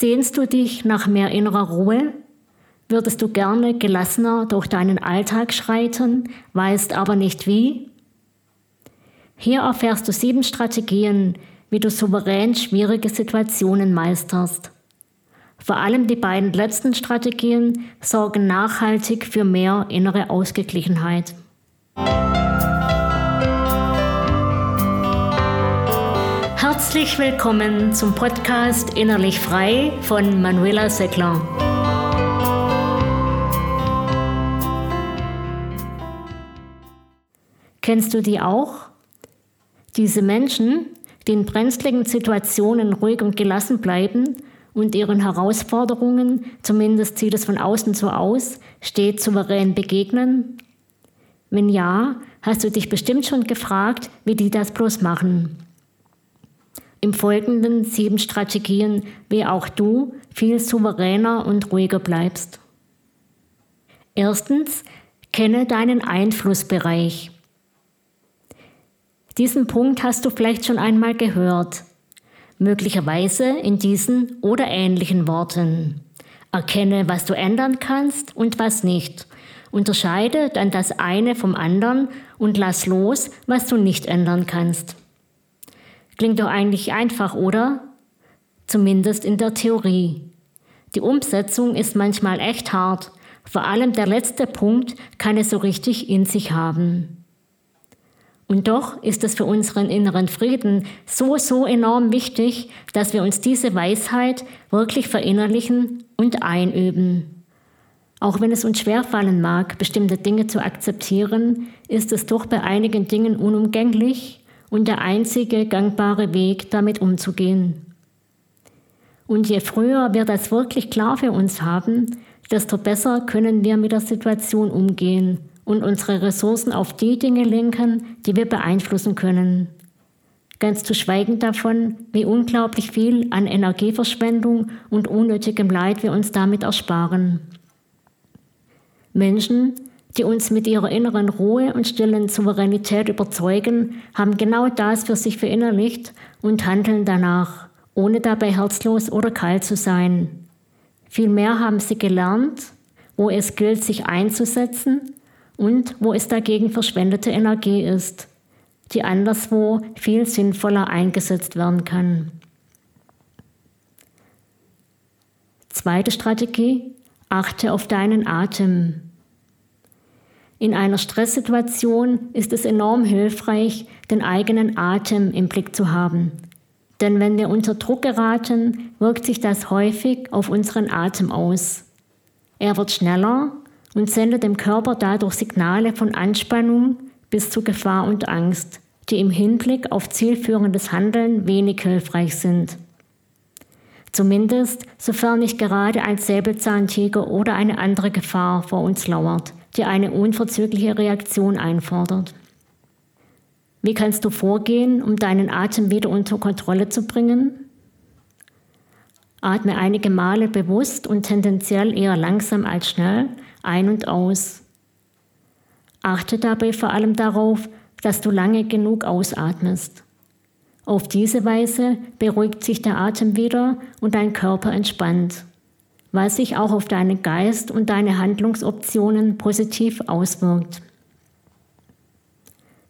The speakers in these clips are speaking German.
Sehnst du dich nach mehr innerer Ruhe? Würdest du gerne gelassener durch deinen Alltag schreiten, weißt aber nicht wie? Hier erfährst du sieben Strategien, wie du souverän schwierige Situationen meisterst. Vor allem die beiden letzten Strategien sorgen nachhaltig für mehr innere Ausgeglichenheit. Herzlich willkommen zum Podcast Innerlich Frei von Manuela Seckler. Kennst du die auch? Diese Menschen, die in brenzligen Situationen ruhig und gelassen bleiben und ihren Herausforderungen, zumindest sieht es von außen so aus, stets souverän begegnen? Wenn ja, hast du dich bestimmt schon gefragt, wie die das bloß machen. Im Folgenden sieben Strategien, wie auch du viel souveräner und ruhiger bleibst. Erstens, kenne deinen Einflussbereich. Diesen Punkt hast du vielleicht schon einmal gehört, möglicherweise in diesen oder ähnlichen Worten. Erkenne, was du ändern kannst und was nicht. Unterscheide dann das eine vom anderen und lass los, was du nicht ändern kannst. Klingt doch eigentlich einfach, oder? Zumindest in der Theorie. Die Umsetzung ist manchmal echt hart. Vor allem der letzte Punkt kann es so richtig in sich haben. Und doch ist es für unseren inneren Frieden so, so enorm wichtig, dass wir uns diese Weisheit wirklich verinnerlichen und einüben. Auch wenn es uns schwerfallen mag, bestimmte Dinge zu akzeptieren, ist es doch bei einigen Dingen unumgänglich und der einzige gangbare Weg, damit umzugehen. Und je früher wir das wirklich klar für uns haben, desto besser können wir mit der Situation umgehen und unsere Ressourcen auf die Dinge lenken, die wir beeinflussen können. Ganz zu schweigen davon, wie unglaublich viel an Energieverschwendung und unnötigem Leid wir uns damit ersparen. Menschen, die uns mit ihrer inneren Ruhe und stillen Souveränität überzeugen, haben genau das für sich verinnerlicht und handeln danach, ohne dabei herzlos oder kalt zu sein. Vielmehr haben sie gelernt, wo es gilt, sich einzusetzen und wo es dagegen verschwendete Energie ist, die anderswo viel sinnvoller eingesetzt werden kann. Zweite Strategie, achte auf deinen Atem. In einer Stresssituation ist es enorm hilfreich, den eigenen Atem im Blick zu haben. Denn wenn wir unter Druck geraten, wirkt sich das häufig auf unseren Atem aus. Er wird schneller und sendet dem Körper dadurch Signale von Anspannung bis zu Gefahr und Angst, die im Hinblick auf zielführendes Handeln wenig hilfreich sind. Zumindest sofern nicht gerade ein Säbelzahntiger oder eine andere Gefahr vor uns lauert, die eine unverzügliche Reaktion einfordert. Wie kannst du vorgehen, um deinen Atem wieder unter Kontrolle zu bringen? Atme einige Male bewusst und tendenziell eher langsam als schnell ein und aus. Achte dabei vor allem darauf, dass du lange genug ausatmest. Auf diese Weise beruhigt sich der Atem wieder und dein Körper entspannt, was sich auch auf deinen Geist und deine Handlungsoptionen positiv auswirkt.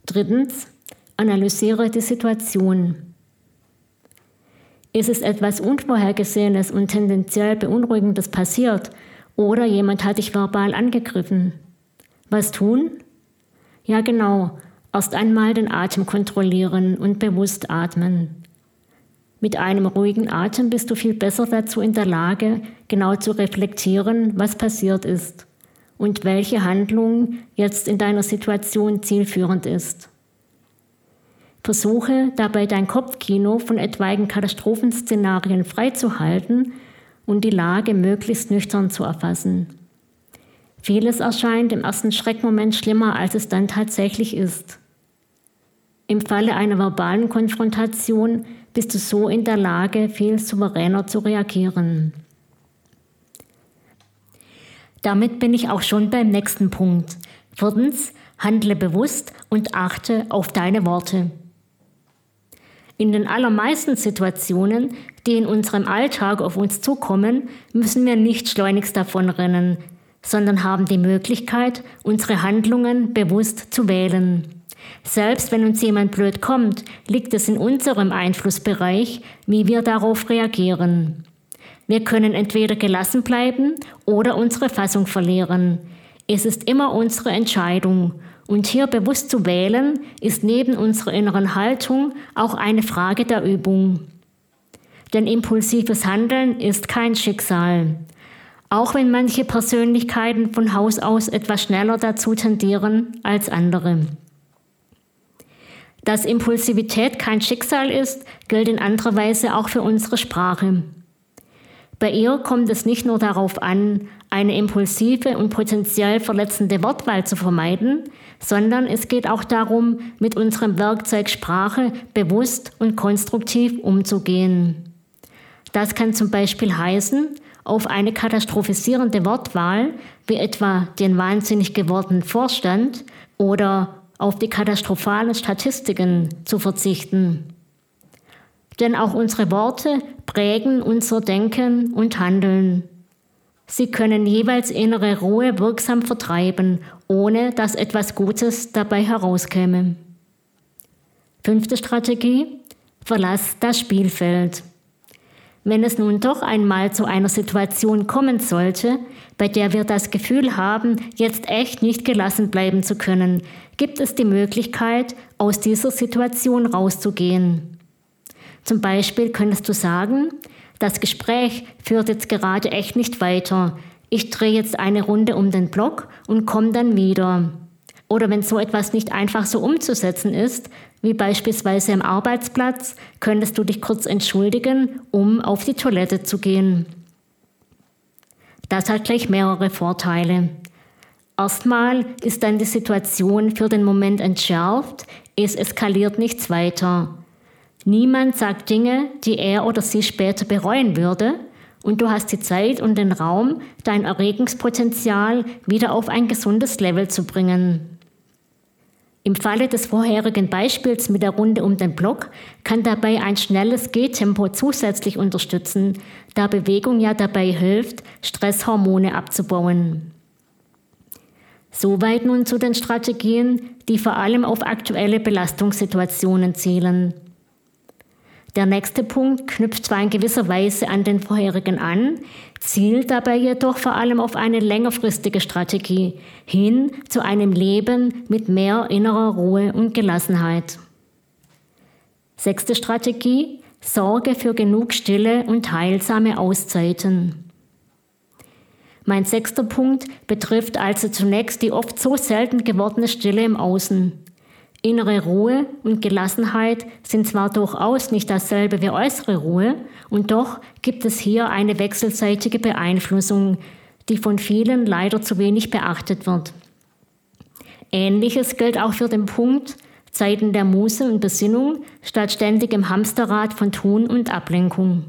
Drittens, analysiere die Situation. Ist es etwas Unvorhergesehenes und tendenziell Beunruhigendes passiert, oder jemand hat dich verbal angegriffen. Was tun? Ja genau, erst einmal den Atem kontrollieren und bewusst atmen. Mit einem ruhigen Atem bist du viel besser dazu in der Lage, genau zu reflektieren, was passiert ist und welche Handlung jetzt in deiner Situation zielführend ist. Versuche dabei dein Kopfkino von etwaigen Katastrophenszenarien freizuhalten und die Lage möglichst nüchtern zu erfassen. Vieles erscheint im ersten Schreckmoment schlimmer, als es dann tatsächlich ist. Im Falle einer verbalen Konfrontation bist du so in der Lage, viel souveräner zu reagieren. Damit bin ich auch schon beim nächsten Punkt. Viertens, handle bewusst und achte auf deine Worte. In den allermeisten Situationen, die in unserem Alltag auf uns zukommen, müssen wir nicht schleunigst davonrennen, sondern haben die Möglichkeit, unsere Handlungen bewusst zu wählen. Selbst wenn uns jemand blöd kommt, liegt es in unserem Einflussbereich, wie wir darauf reagieren. Wir können entweder gelassen bleiben oder unsere Fassung verlieren. Es ist immer unsere Entscheidung. Und hier bewusst zu wählen, ist neben unserer inneren Haltung auch eine Frage der Übung. Denn impulsives Handeln ist kein Schicksal. Auch wenn manche Persönlichkeiten von Haus aus etwas schneller dazu tendieren als andere. Dass Impulsivität kein Schicksal ist, gilt in anderer Weise auch für unsere Sprache. Bei ihr kommt es nicht nur darauf an, eine impulsive und potenziell verletzende Wortwahl zu vermeiden, sondern es geht auch darum, mit unserem Werkzeug Sprache bewusst und konstruktiv umzugehen. Das kann zum Beispiel heißen, auf eine katastrophisierende Wortwahl, wie etwa den wahnsinnig gewordenen Vorstand oder auf die katastrophalen Statistiken zu verzichten. Denn auch unsere Worte prägen unser Denken und Handeln. Sie können jeweils innere Ruhe wirksam vertreiben, ohne dass etwas Gutes dabei herauskäme. Fünfte Strategie. Verlass das Spielfeld. Wenn es nun doch einmal zu einer Situation kommen sollte, bei der wir das Gefühl haben, jetzt echt nicht gelassen bleiben zu können, gibt es die Möglichkeit, aus dieser Situation rauszugehen. Zum Beispiel könntest du sagen, das Gespräch führt jetzt gerade echt nicht weiter. Ich drehe jetzt eine Runde um den Block und komme dann wieder. Oder wenn so etwas nicht einfach so umzusetzen ist, wie beispielsweise am Arbeitsplatz, könntest du dich kurz entschuldigen, um auf die Toilette zu gehen. Das hat gleich mehrere Vorteile. Erstmal ist dann die Situation für den Moment entschärft, es eskaliert nichts weiter. Niemand sagt Dinge, die er oder sie später bereuen würde, und du hast die Zeit und den Raum, dein Erregungspotenzial wieder auf ein gesundes Level zu bringen. Im Falle des vorherigen Beispiels mit der Runde um den Block kann dabei ein schnelles Gehtempo zusätzlich unterstützen, da Bewegung ja dabei hilft, Stresshormone abzubauen. Soweit nun zu den Strategien, die vor allem auf aktuelle Belastungssituationen zielen. Der nächste Punkt knüpft zwar in gewisser Weise an den vorherigen an, zielt dabei jedoch vor allem auf eine längerfristige Strategie hin zu einem Leben mit mehr innerer Ruhe und Gelassenheit. Sechste Strategie, Sorge für genug Stille und heilsame Auszeiten. Mein sechster Punkt betrifft also zunächst die oft so selten gewordene Stille im Außen. Innere Ruhe und Gelassenheit sind zwar durchaus nicht dasselbe wie äußere Ruhe, und doch gibt es hier eine wechselseitige Beeinflussung, die von vielen leider zu wenig beachtet wird. Ähnliches gilt auch für den Punkt Zeiten der Muße und Besinnung statt ständigem Hamsterrad von Tun und Ablenkung.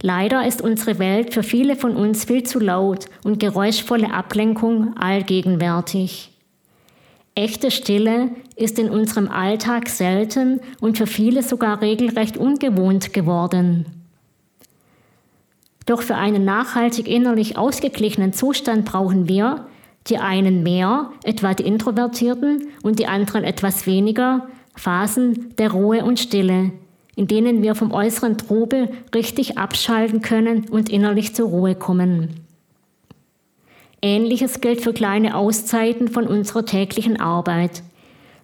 Leider ist unsere Welt für viele von uns viel zu laut und geräuschvolle Ablenkung allgegenwärtig. Echte Stille ist in unserem Alltag selten und für viele sogar regelrecht ungewohnt geworden. Doch für einen nachhaltig innerlich ausgeglichenen Zustand brauchen wir, die einen mehr, etwa die Introvertierten, und die anderen etwas weniger, Phasen der Ruhe und Stille, in denen wir vom äußeren Trubel richtig abschalten können und innerlich zur Ruhe kommen. Ähnliches gilt für kleine Auszeiten von unserer täglichen Arbeit.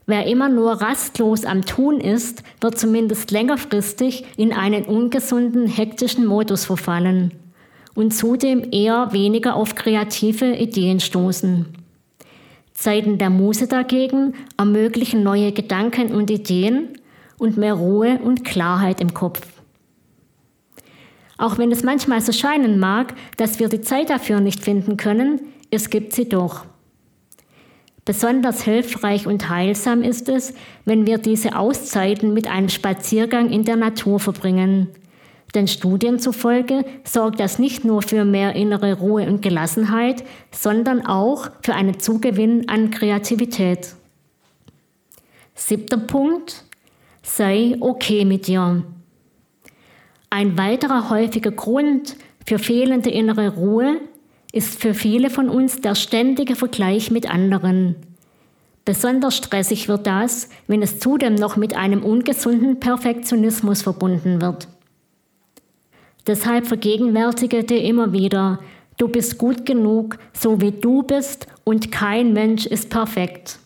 Wer immer nur rastlos am Tun ist, wird zumindest längerfristig in einen ungesunden, hektischen Modus verfallen und zudem eher weniger auf kreative Ideen stoßen. Zeiten der Muße dagegen ermöglichen neue Gedanken und Ideen und mehr Ruhe und Klarheit im Kopf. Auch wenn es manchmal so scheinen mag, dass wir die Zeit dafür nicht finden können, es gibt sie doch. Besonders hilfreich und heilsam ist es, wenn wir diese Auszeiten mit einem Spaziergang in der Natur verbringen. Denn Studien zufolge sorgt das nicht nur für mehr innere Ruhe und Gelassenheit, sondern auch für einen Zugewinn an Kreativität. Siebter Punkt. Sei okay mit dir. Ein weiterer häufiger Grund für fehlende innere Ruhe ist für viele von uns der ständige Vergleich mit anderen. Besonders stressig wird das, wenn es zudem noch mit einem ungesunden Perfektionismus verbunden wird. Deshalb vergegenwärtige dir immer wieder, du bist gut genug, so wie du bist und kein Mensch ist perfekt.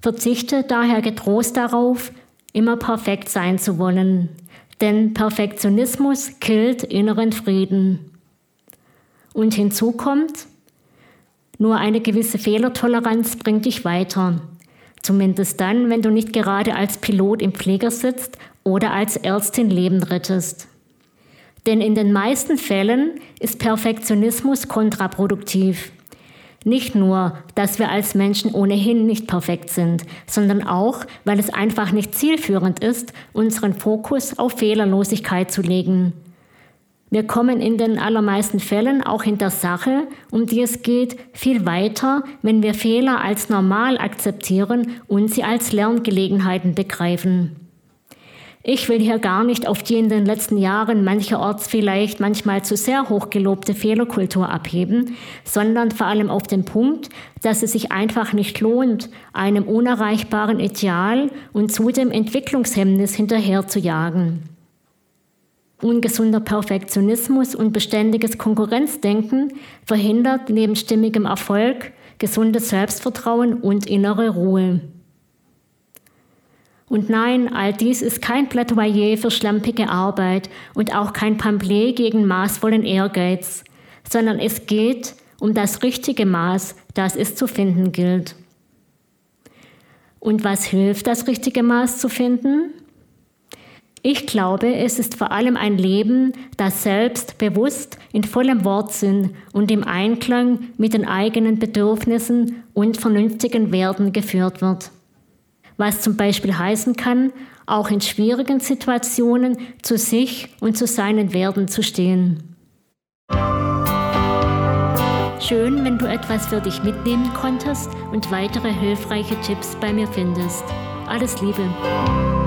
Verzichte daher getrost darauf, immer perfekt sein zu wollen, denn Perfektionismus killt inneren Frieden. Und hinzu kommt, nur eine gewisse Fehlertoleranz bringt dich weiter. Zumindest dann, wenn du nicht gerade als Pilot im Pfleger sitzt oder als Ärztin Leben rettest. Denn in den meisten Fällen ist Perfektionismus kontraproduktiv. Nicht nur, dass wir als Menschen ohnehin nicht perfekt sind, sondern auch, weil es einfach nicht zielführend ist, unseren Fokus auf Fehlerlosigkeit zu legen. Wir kommen in den allermeisten Fällen auch in der Sache, um die es geht, viel weiter, wenn wir Fehler als normal akzeptieren und sie als Lerngelegenheiten begreifen. Ich will hier gar nicht auf die in den letzten Jahren mancherorts vielleicht manchmal zu sehr hochgelobte Fehlerkultur abheben, sondern vor allem auf den Punkt, dass es sich einfach nicht lohnt, einem unerreichbaren Ideal und zudem Entwicklungshemmnis hinterher zu jagen. Ungesunder Perfektionismus und beständiges Konkurrenzdenken verhindert neben stimmigem Erfolg gesundes Selbstvertrauen und innere Ruhe. Und nein, all dies ist kein Plädoyer für schlampige Arbeit und auch kein Pamphlet gegen maßvollen Ehrgeiz, sondern es geht um das richtige Maß, das es zu finden gilt. Und was hilft, das richtige Maß zu finden? Ich glaube, es ist vor allem ein Leben, das selbst bewusst in vollem Wortsinn und im Einklang mit den eigenen Bedürfnissen und vernünftigen Werten geführt wird was zum Beispiel heißen kann, auch in schwierigen Situationen zu sich und zu seinen Werten zu stehen. Schön, wenn du etwas für dich mitnehmen konntest und weitere hilfreiche Tipps bei mir findest. Alles Liebe.